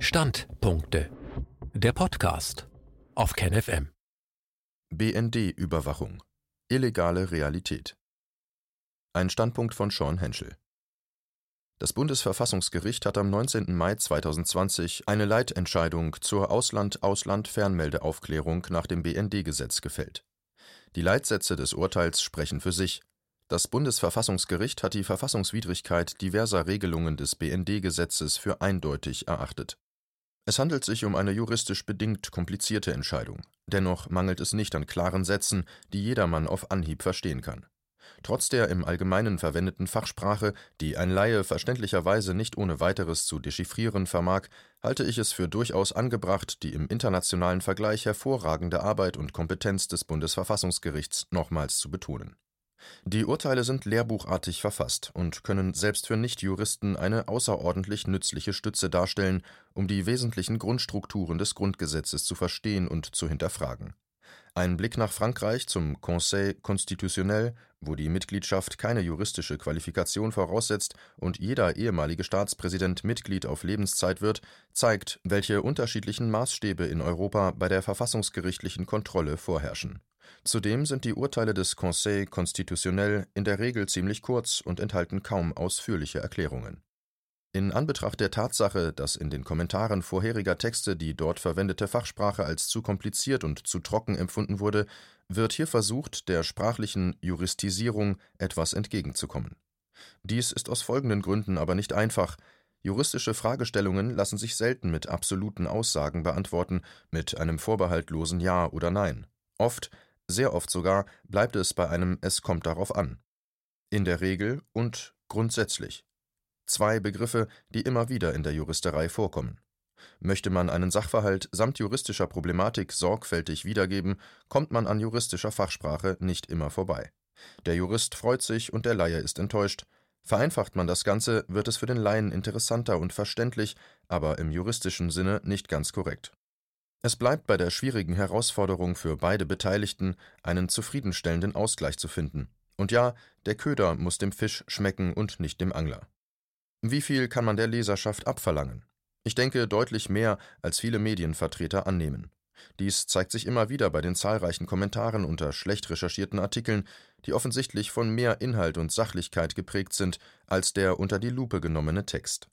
Standpunkte. Der Podcast auf KenFM. BND-Überwachung. Illegale Realität. Ein Standpunkt von Sean Henschel. Das Bundesverfassungsgericht hat am 19. Mai 2020 eine Leitentscheidung zur Ausland-Ausland-Fernmeldeaufklärung nach dem BND-Gesetz gefällt. Die Leitsätze des Urteils sprechen für sich. Das Bundesverfassungsgericht hat die Verfassungswidrigkeit diverser Regelungen des BND-Gesetzes für eindeutig erachtet. Es handelt sich um eine juristisch bedingt komplizierte Entscheidung. Dennoch mangelt es nicht an klaren Sätzen, die jedermann auf Anhieb verstehen kann. Trotz der im Allgemeinen verwendeten Fachsprache, die ein Laie verständlicherweise nicht ohne weiteres zu dechiffrieren vermag, halte ich es für durchaus angebracht, die im internationalen Vergleich hervorragende Arbeit und Kompetenz des Bundesverfassungsgerichts nochmals zu betonen die Urteile sind lehrbuchartig verfasst und können selbst für Nichtjuristen eine außerordentlich nützliche Stütze darstellen, um die wesentlichen Grundstrukturen des Grundgesetzes zu verstehen und zu hinterfragen. Ein Blick nach Frankreich zum Conseil constitutionnel, wo die Mitgliedschaft keine juristische Qualifikation voraussetzt und jeder ehemalige Staatspräsident Mitglied auf Lebenszeit wird, zeigt, welche unterschiedlichen Maßstäbe in Europa bei der verfassungsgerichtlichen Kontrolle vorherrschen Zudem sind die Urteile des Conseil constitutionnel in der Regel ziemlich kurz und enthalten kaum ausführliche Erklärungen. In Anbetracht der Tatsache, dass in den Kommentaren vorheriger Texte die dort verwendete Fachsprache als zu kompliziert und zu trocken empfunden wurde, wird hier versucht, der sprachlichen Juristisierung etwas entgegenzukommen. Dies ist aus folgenden Gründen aber nicht einfach. Juristische Fragestellungen lassen sich selten mit absoluten Aussagen beantworten, mit einem vorbehaltlosen Ja oder Nein. Oft sehr oft sogar bleibt es bei einem Es kommt darauf an. In der Regel und grundsätzlich. Zwei Begriffe, die immer wieder in der Juristerei vorkommen. Möchte man einen Sachverhalt samt juristischer Problematik sorgfältig wiedergeben, kommt man an juristischer Fachsprache nicht immer vorbei. Der Jurist freut sich und der Laie ist enttäuscht. Vereinfacht man das Ganze, wird es für den Laien interessanter und verständlich, aber im juristischen Sinne nicht ganz korrekt. Es bleibt bei der schwierigen Herausforderung für beide Beteiligten, einen zufriedenstellenden Ausgleich zu finden. Und ja, der Köder muss dem Fisch schmecken und nicht dem Angler. Wie viel kann man der Leserschaft abverlangen? Ich denke deutlich mehr, als viele Medienvertreter annehmen. Dies zeigt sich immer wieder bei den zahlreichen Kommentaren unter schlecht recherchierten Artikeln, die offensichtlich von mehr Inhalt und Sachlichkeit geprägt sind als der unter die Lupe genommene Text.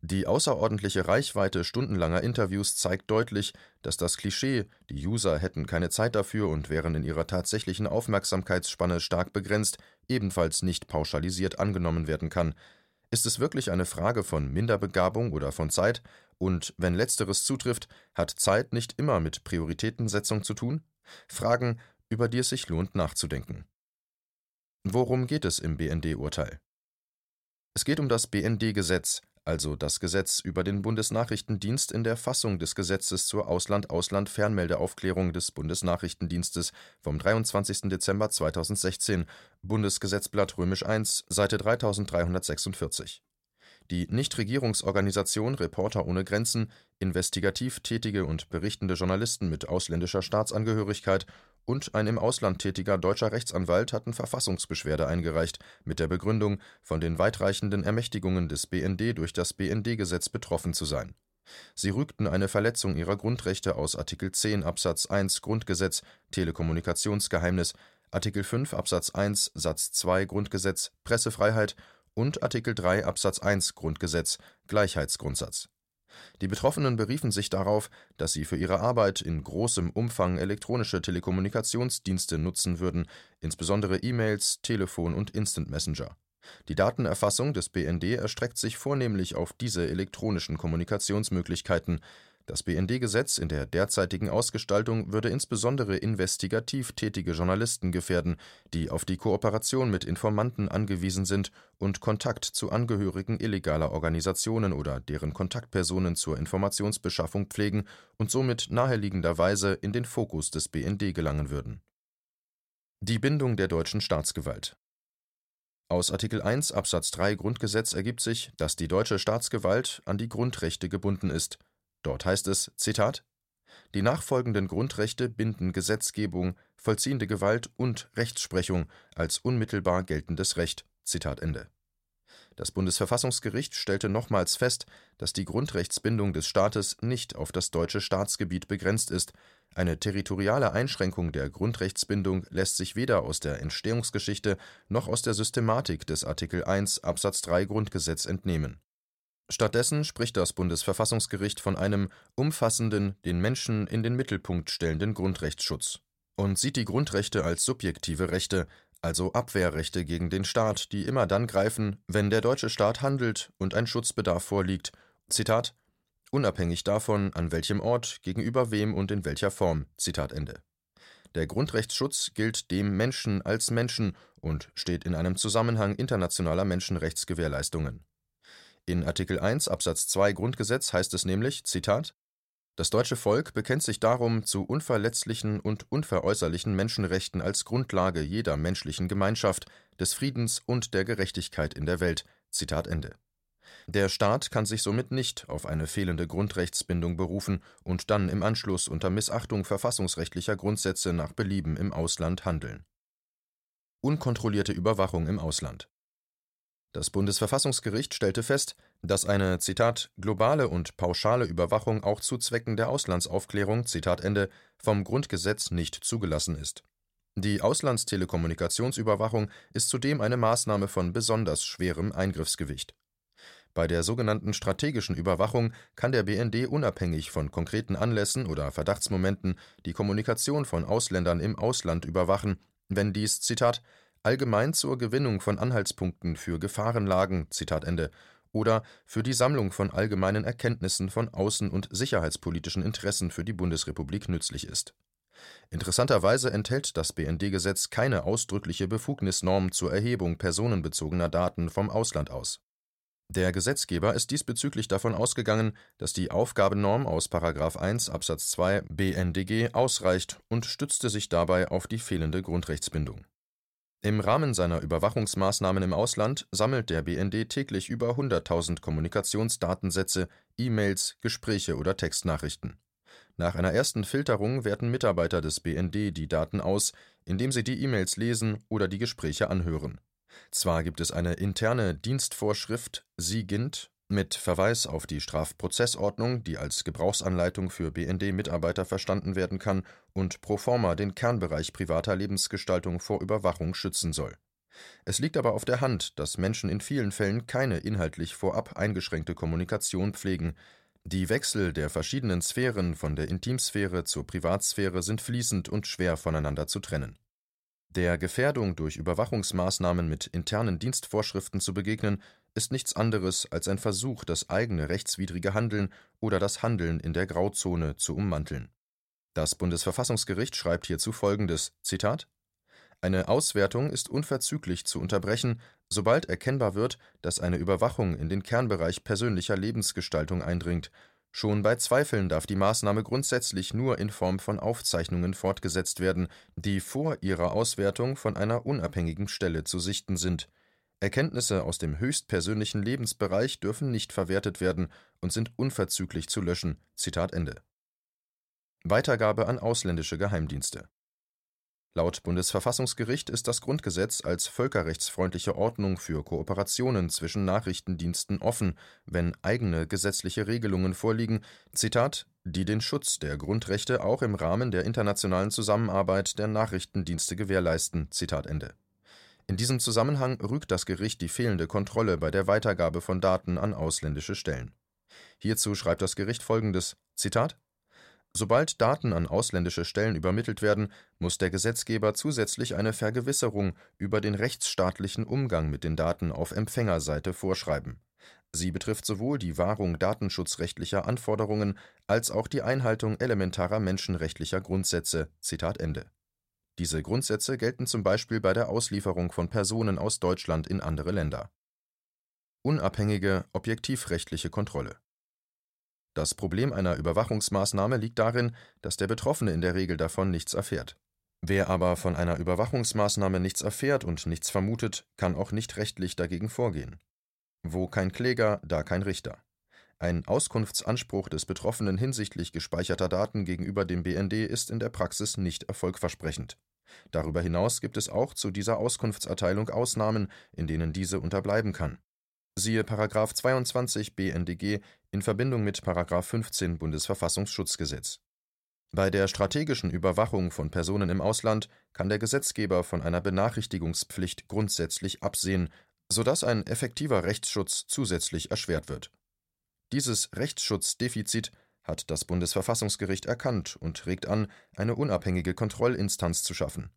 Die außerordentliche Reichweite stundenlanger Interviews zeigt deutlich, dass das Klischee, die User hätten keine Zeit dafür und wären in ihrer tatsächlichen Aufmerksamkeitsspanne stark begrenzt, ebenfalls nicht pauschalisiert angenommen werden kann. Ist es wirklich eine Frage von Minderbegabung oder von Zeit? Und wenn letzteres zutrifft, hat Zeit nicht immer mit Prioritätensetzung zu tun? Fragen, über die es sich lohnt nachzudenken. Worum geht es im BND-Urteil? Es geht um das BND-Gesetz, also das Gesetz über den Bundesnachrichtendienst in der Fassung des Gesetzes zur Ausland-Ausland-Fernmeldeaufklärung des Bundesnachrichtendienstes vom 23. Dezember 2016, Bundesgesetzblatt römisch 1, Seite 3346. Die Nichtregierungsorganisation Reporter ohne Grenzen, investigativ tätige und berichtende Journalisten mit ausländischer Staatsangehörigkeit und ein im Ausland tätiger deutscher Rechtsanwalt hatten Verfassungsbeschwerde eingereicht, mit der Begründung, von den weitreichenden Ermächtigungen des BND durch das BND-Gesetz betroffen zu sein. Sie rügten eine Verletzung ihrer Grundrechte aus Artikel 10 Absatz 1 Grundgesetz Telekommunikationsgeheimnis, Artikel 5 Absatz 1 Satz 2 Grundgesetz Pressefreiheit und Artikel 3 Absatz 1 Grundgesetz Gleichheitsgrundsatz die Betroffenen beriefen sich darauf, dass sie für ihre Arbeit in großem Umfang elektronische Telekommunikationsdienste nutzen würden, insbesondere E-Mails, Telefon und Instant Messenger. Die Datenerfassung des BND erstreckt sich vornehmlich auf diese elektronischen Kommunikationsmöglichkeiten das BND-Gesetz in der derzeitigen Ausgestaltung würde insbesondere investigativ tätige Journalisten gefährden, die auf die Kooperation mit Informanten angewiesen sind und Kontakt zu Angehörigen illegaler Organisationen oder deren Kontaktpersonen zur Informationsbeschaffung pflegen und somit naheliegenderweise in den Fokus des BND gelangen würden. Die Bindung der deutschen Staatsgewalt aus Artikel 1 Absatz 3 Grundgesetz ergibt sich, dass die deutsche Staatsgewalt an die Grundrechte gebunden ist Dort heißt es: Zitat, Die nachfolgenden Grundrechte binden Gesetzgebung, vollziehende Gewalt und Rechtsprechung als unmittelbar geltendes Recht. Zitat Ende. Das Bundesverfassungsgericht stellte nochmals fest, dass die Grundrechtsbindung des Staates nicht auf das deutsche Staatsgebiet begrenzt ist. Eine territoriale Einschränkung der Grundrechtsbindung lässt sich weder aus der Entstehungsgeschichte noch aus der Systematik des Artikel 1 Absatz 3 Grundgesetz entnehmen. Stattdessen spricht das Bundesverfassungsgericht von einem umfassenden, den Menschen in den Mittelpunkt stellenden Grundrechtsschutz und sieht die Grundrechte als subjektive Rechte, also Abwehrrechte gegen den Staat, die immer dann greifen, wenn der deutsche Staat handelt und ein Schutzbedarf vorliegt, Zitat, unabhängig davon, an welchem Ort, gegenüber wem und in welcher Form. Zitat Ende. Der Grundrechtsschutz gilt dem Menschen als Menschen und steht in einem Zusammenhang internationaler Menschenrechtsgewährleistungen. In Artikel 1 Absatz 2 Grundgesetz heißt es nämlich, Zitat, das deutsche Volk bekennt sich darum zu unverletzlichen und unveräußerlichen Menschenrechten als Grundlage jeder menschlichen Gemeinschaft, des Friedens und der Gerechtigkeit in der Welt. Zitat Ende. Der Staat kann sich somit nicht auf eine fehlende Grundrechtsbindung berufen und dann im Anschluss unter Missachtung verfassungsrechtlicher Grundsätze nach Belieben im Ausland handeln. Unkontrollierte Überwachung im Ausland das Bundesverfassungsgericht stellte fest, dass eine globale und pauschale Überwachung auch zu Zwecken der Auslandsaufklärung vom Grundgesetz nicht zugelassen ist. Die Auslandstelekommunikationsüberwachung ist zudem eine Maßnahme von besonders schwerem Eingriffsgewicht. Bei der sogenannten strategischen Überwachung kann der BND unabhängig von konkreten Anlässen oder Verdachtsmomenten die Kommunikation von Ausländern im Ausland überwachen, wenn dies allgemein zur Gewinnung von Anhaltspunkten für Gefahrenlagen oder für die Sammlung von allgemeinen Erkenntnissen von außen und sicherheitspolitischen Interessen für die Bundesrepublik nützlich ist. Interessanterweise enthält das BND-Gesetz keine ausdrückliche Befugnisnorm zur Erhebung personenbezogener Daten vom Ausland aus. Der Gesetzgeber ist diesbezüglich davon ausgegangen, dass die Aufgabennorm aus § 1 Absatz 2 BNDG ausreicht und stützte sich dabei auf die fehlende Grundrechtsbindung im Rahmen seiner Überwachungsmaßnahmen im Ausland sammelt der BND täglich über 100.000 Kommunikationsdatensätze, E-Mails, Gespräche oder Textnachrichten. Nach einer ersten Filterung werten Mitarbeiter des BND die Daten aus, indem sie die E-Mails lesen oder die Gespräche anhören. Zwar gibt es eine interne Dienstvorschrift SIGINT mit Verweis auf die Strafprozessordnung, die als Gebrauchsanleitung für BND-Mitarbeiter verstanden werden kann und pro forma den Kernbereich privater Lebensgestaltung vor Überwachung schützen soll. Es liegt aber auf der Hand, dass Menschen in vielen Fällen keine inhaltlich vorab eingeschränkte Kommunikation pflegen. Die Wechsel der verschiedenen Sphären von der Intimsphäre zur Privatsphäre sind fließend und schwer voneinander zu trennen der Gefährdung durch Überwachungsmaßnahmen mit internen Dienstvorschriften zu begegnen, ist nichts anderes als ein Versuch, das eigene rechtswidrige Handeln oder das Handeln in der Grauzone zu ummanteln. Das Bundesverfassungsgericht schreibt hierzu folgendes: Zitat Eine Auswertung ist unverzüglich zu unterbrechen, sobald erkennbar wird, dass eine Überwachung in den Kernbereich persönlicher Lebensgestaltung eindringt Schon bei Zweifeln darf die Maßnahme grundsätzlich nur in Form von Aufzeichnungen fortgesetzt werden, die vor ihrer Auswertung von einer unabhängigen Stelle zu sichten sind. Erkenntnisse aus dem höchstpersönlichen Lebensbereich dürfen nicht verwertet werden und sind unverzüglich zu löschen. Zitat Ende. Weitergabe an ausländische Geheimdienste Laut Bundesverfassungsgericht ist das Grundgesetz als völkerrechtsfreundliche Ordnung für Kooperationen zwischen Nachrichtendiensten offen, wenn eigene gesetzliche Regelungen vorliegen, Zitat, die den Schutz der Grundrechte auch im Rahmen der internationalen Zusammenarbeit der Nachrichtendienste gewährleisten. Zitat Ende. In diesem Zusammenhang rügt das Gericht die fehlende Kontrolle bei der Weitergabe von Daten an ausländische Stellen. Hierzu schreibt das Gericht folgendes: Zitat Sobald Daten an ausländische Stellen übermittelt werden, muss der Gesetzgeber zusätzlich eine Vergewisserung über den rechtsstaatlichen Umgang mit den Daten auf Empfängerseite vorschreiben. Sie betrifft sowohl die Wahrung datenschutzrechtlicher Anforderungen als auch die Einhaltung elementarer menschenrechtlicher Grundsätze. Zitat Ende. Diese Grundsätze gelten zum Beispiel bei der Auslieferung von Personen aus Deutschland in andere Länder. Unabhängige, objektivrechtliche Kontrolle das Problem einer Überwachungsmaßnahme liegt darin, dass der Betroffene in der Regel davon nichts erfährt. Wer aber von einer Überwachungsmaßnahme nichts erfährt und nichts vermutet, kann auch nicht rechtlich dagegen vorgehen. Wo kein Kläger, da kein Richter. Ein Auskunftsanspruch des Betroffenen hinsichtlich gespeicherter Daten gegenüber dem BND ist in der Praxis nicht erfolgversprechend. Darüber hinaus gibt es auch zu dieser Auskunftserteilung Ausnahmen, in denen diese unterbleiben kann siehe § 22 BNDG in Verbindung mit § 15 Bundesverfassungsschutzgesetz. Bei der strategischen Überwachung von Personen im Ausland kann der Gesetzgeber von einer Benachrichtigungspflicht grundsätzlich absehen, so dass ein effektiver Rechtsschutz zusätzlich erschwert wird. Dieses Rechtsschutzdefizit hat das Bundesverfassungsgericht erkannt und regt an, eine unabhängige Kontrollinstanz zu schaffen.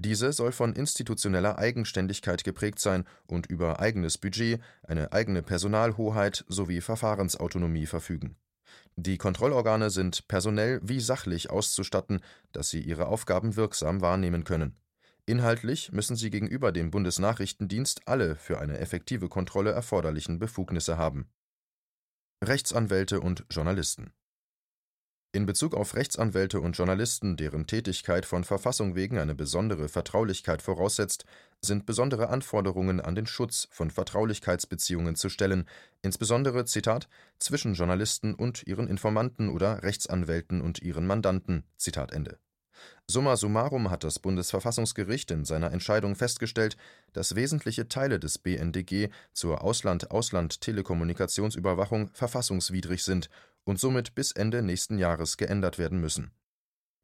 Diese soll von institutioneller Eigenständigkeit geprägt sein und über eigenes Budget, eine eigene Personalhoheit sowie Verfahrensautonomie verfügen. Die Kontrollorgane sind personell wie sachlich auszustatten, dass sie ihre Aufgaben wirksam wahrnehmen können. Inhaltlich müssen sie gegenüber dem Bundesnachrichtendienst alle für eine effektive Kontrolle erforderlichen Befugnisse haben. Rechtsanwälte und Journalisten in Bezug auf Rechtsanwälte und Journalisten, deren Tätigkeit von Verfassung wegen eine besondere Vertraulichkeit voraussetzt, sind besondere Anforderungen an den Schutz von Vertraulichkeitsbeziehungen zu stellen, insbesondere zwischen Journalisten und ihren Informanten oder Rechtsanwälten und ihren Mandanten. Summa summarum hat das Bundesverfassungsgericht in seiner Entscheidung festgestellt, dass wesentliche Teile des BNDG zur Ausland-Ausland-Telekommunikationsüberwachung verfassungswidrig sind und somit bis Ende nächsten Jahres geändert werden müssen.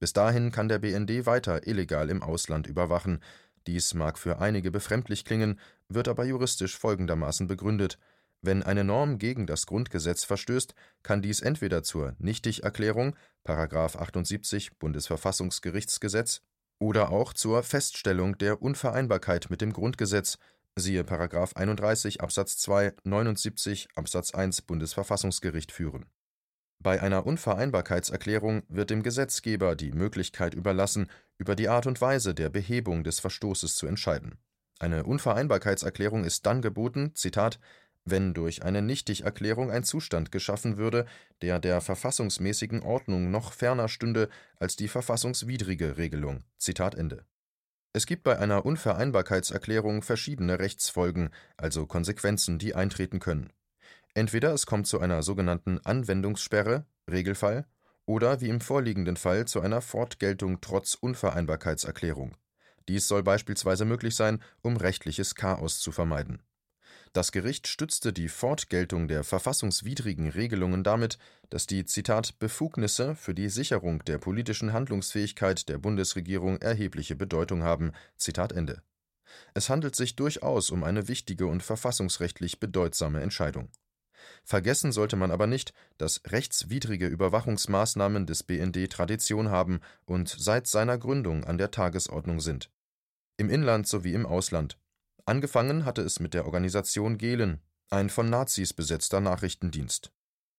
Bis dahin kann der BND weiter illegal im Ausland überwachen. Dies mag für einige befremdlich klingen, wird aber juristisch folgendermaßen begründet wenn eine Norm gegen das Grundgesetz verstößt, kann dies entweder zur Nichtigerklärung (§ 78 Bundesverfassungsgerichtsgesetz) oder auch zur Feststellung der Unvereinbarkeit mit dem Grundgesetz (siehe § 31 Absatz 2, 79 Absatz 1 Bundesverfassungsgericht) führen. Bei einer Unvereinbarkeitserklärung wird dem Gesetzgeber die Möglichkeit überlassen, über die Art und Weise der Behebung des Verstoßes zu entscheiden. Eine Unvereinbarkeitserklärung ist dann geboten Zitat wenn durch eine Nichtigerklärung ein Zustand geschaffen würde, der der verfassungsmäßigen Ordnung noch ferner stünde als die verfassungswidrige Regelung. Zitat Ende. Es gibt bei einer Unvereinbarkeitserklärung verschiedene Rechtsfolgen, also Konsequenzen, die eintreten können. Entweder es kommt zu einer sogenannten Anwendungssperre (Regelfall) oder wie im vorliegenden Fall zu einer Fortgeltung trotz Unvereinbarkeitserklärung. Dies soll beispielsweise möglich sein, um rechtliches Chaos zu vermeiden das Gericht stützte die Fortgeltung der verfassungswidrigen Regelungen damit, dass die „ Befugnisse für die Sicherung der politischen Handlungsfähigkeit der Bundesregierung erhebliche Bedeutung haben. “Es handelt sich durchaus um eine wichtige und verfassungsrechtlich bedeutsame Entscheidung. Vergessen sollte man aber nicht, dass rechtswidrige Überwachungsmaßnahmen des BND Tradition haben und seit seiner Gründung an der Tagesordnung sind. Im Inland sowie im Ausland Angefangen hatte es mit der Organisation Gehlen, ein von Nazis besetzter Nachrichtendienst.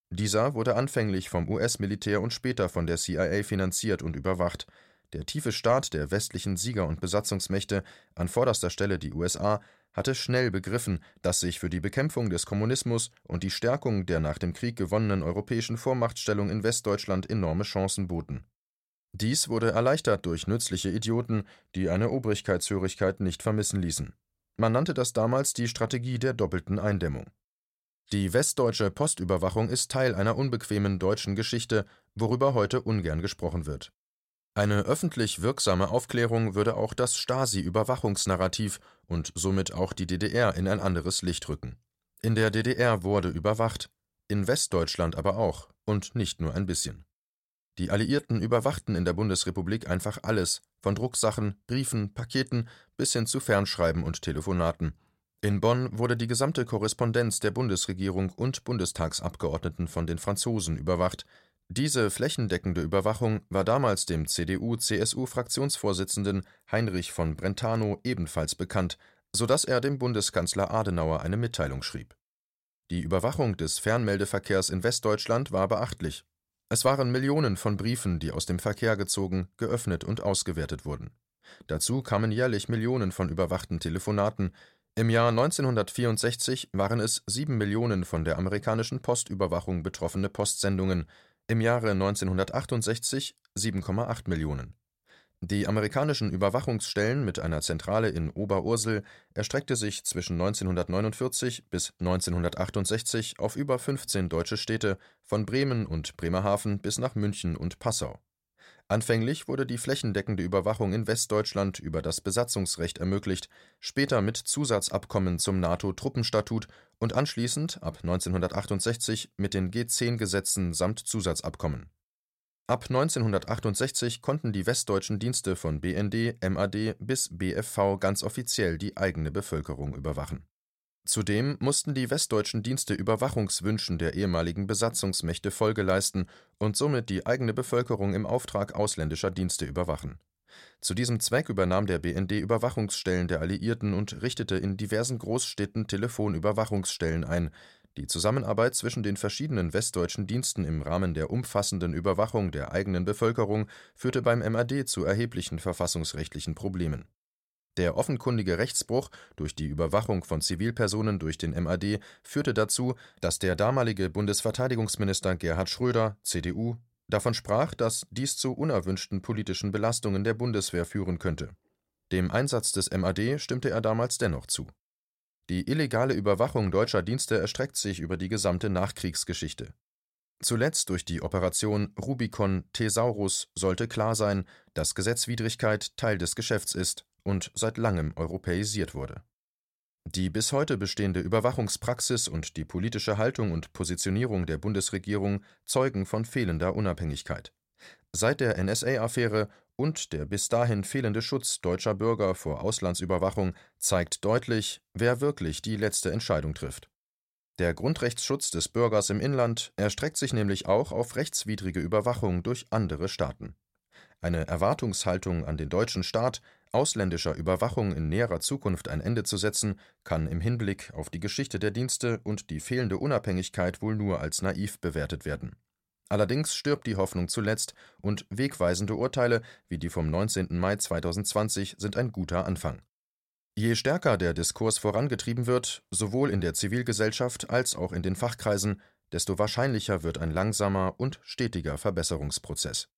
Dieser wurde anfänglich vom US-Militär und später von der CIA finanziert und überwacht. Der tiefe Staat der westlichen Sieger und Besatzungsmächte, an vorderster Stelle die USA, hatte schnell begriffen, dass sich für die Bekämpfung des Kommunismus und die Stärkung der nach dem Krieg gewonnenen europäischen Vormachtstellung in Westdeutschland enorme Chancen boten. Dies wurde erleichtert durch nützliche Idioten, die eine Obrigkeitshörigkeit nicht vermissen ließen man nannte das damals die Strategie der doppelten Eindämmung. Die westdeutsche Postüberwachung ist Teil einer unbequemen deutschen Geschichte, worüber heute ungern gesprochen wird. Eine öffentlich wirksame Aufklärung würde auch das Stasi-Überwachungsnarrativ und somit auch die DDR in ein anderes Licht rücken. In der DDR wurde überwacht, in Westdeutschland aber auch, und nicht nur ein bisschen. Die Alliierten überwachten in der Bundesrepublik einfach alles, von Drucksachen, Briefen, Paketen bis hin zu Fernschreiben und Telefonaten. In Bonn wurde die gesamte Korrespondenz der Bundesregierung und Bundestagsabgeordneten von den Franzosen überwacht. Diese flächendeckende Überwachung war damals dem CDU-CSU-Fraktionsvorsitzenden Heinrich von Brentano ebenfalls bekannt, so dass er dem Bundeskanzler Adenauer eine Mitteilung schrieb. Die Überwachung des Fernmeldeverkehrs in Westdeutschland war beachtlich es waren Millionen von Briefen, die aus dem Verkehr gezogen, geöffnet und ausgewertet wurden. Dazu kamen jährlich Millionen von überwachten Telefonaten. Im Jahr 1964 waren es sieben Millionen von der amerikanischen Postüberwachung betroffene Postsendungen, im Jahre 1968 7,8 Millionen die amerikanischen Überwachungsstellen mit einer Zentrale in Oberursel erstreckte sich zwischen 1949 bis 1968 auf über 15 deutsche Städte, von Bremen und Bremerhaven bis nach München und Passau. Anfänglich wurde die flächendeckende Überwachung in Westdeutschland über das Besatzungsrecht ermöglicht, später mit Zusatzabkommen zum NATO-Truppenstatut und anschließend ab 1968 mit den G10-Gesetzen samt Zusatzabkommen. Ab 1968 konnten die westdeutschen Dienste von BND, MAD bis BFV ganz offiziell die eigene Bevölkerung überwachen. Zudem mussten die westdeutschen Dienste Überwachungswünschen der ehemaligen Besatzungsmächte Folge leisten und somit die eigene Bevölkerung im Auftrag ausländischer Dienste überwachen. Zu diesem Zweck übernahm der BND Überwachungsstellen der Alliierten und richtete in diversen Großstädten Telefonüberwachungsstellen ein. Die Zusammenarbeit zwischen den verschiedenen westdeutschen Diensten im Rahmen der umfassenden Überwachung der eigenen Bevölkerung führte beim MAD zu erheblichen verfassungsrechtlichen Problemen der offenkundige Rechtsbruch durch die Überwachung von Zivilpersonen durch den MAD führte dazu, dass der damalige Bundesverteidigungsminister Gerhard Schröder (CDU) davon sprach, dass dies zu unerwünschten politischen Belastungen der Bundeswehr führen könnte. Dem Einsatz des MAD stimmte er damals dennoch zu. Die illegale Überwachung deutscher Dienste erstreckt sich über die gesamte Nachkriegsgeschichte. Zuletzt durch die Operation Rubicon Thesaurus sollte klar sein, dass Gesetzwidrigkeit Teil des Geschäfts ist und seit langem europäisiert wurde. Die bis heute bestehende Überwachungspraxis und die politische Haltung und Positionierung der Bundesregierung zeugen von fehlender Unabhängigkeit. Seit der NSA-Affäre und der bis dahin fehlende Schutz deutscher Bürger vor Auslandsüberwachung zeigt deutlich, wer wirklich die letzte Entscheidung trifft. Der Grundrechtsschutz des Bürgers im Inland erstreckt sich nämlich auch auf rechtswidrige Überwachung durch andere Staaten. Eine Erwartungshaltung an den deutschen Staat, ausländischer Überwachung in näherer Zukunft ein Ende zu setzen, kann im Hinblick auf die Geschichte der Dienste und die fehlende Unabhängigkeit wohl nur als naiv bewertet werden. Allerdings stirbt die Hoffnung zuletzt und wegweisende Urteile wie die vom 19. Mai 2020 sind ein guter Anfang. Je stärker der Diskurs vorangetrieben wird, sowohl in der Zivilgesellschaft als auch in den Fachkreisen, desto wahrscheinlicher wird ein langsamer und stetiger Verbesserungsprozess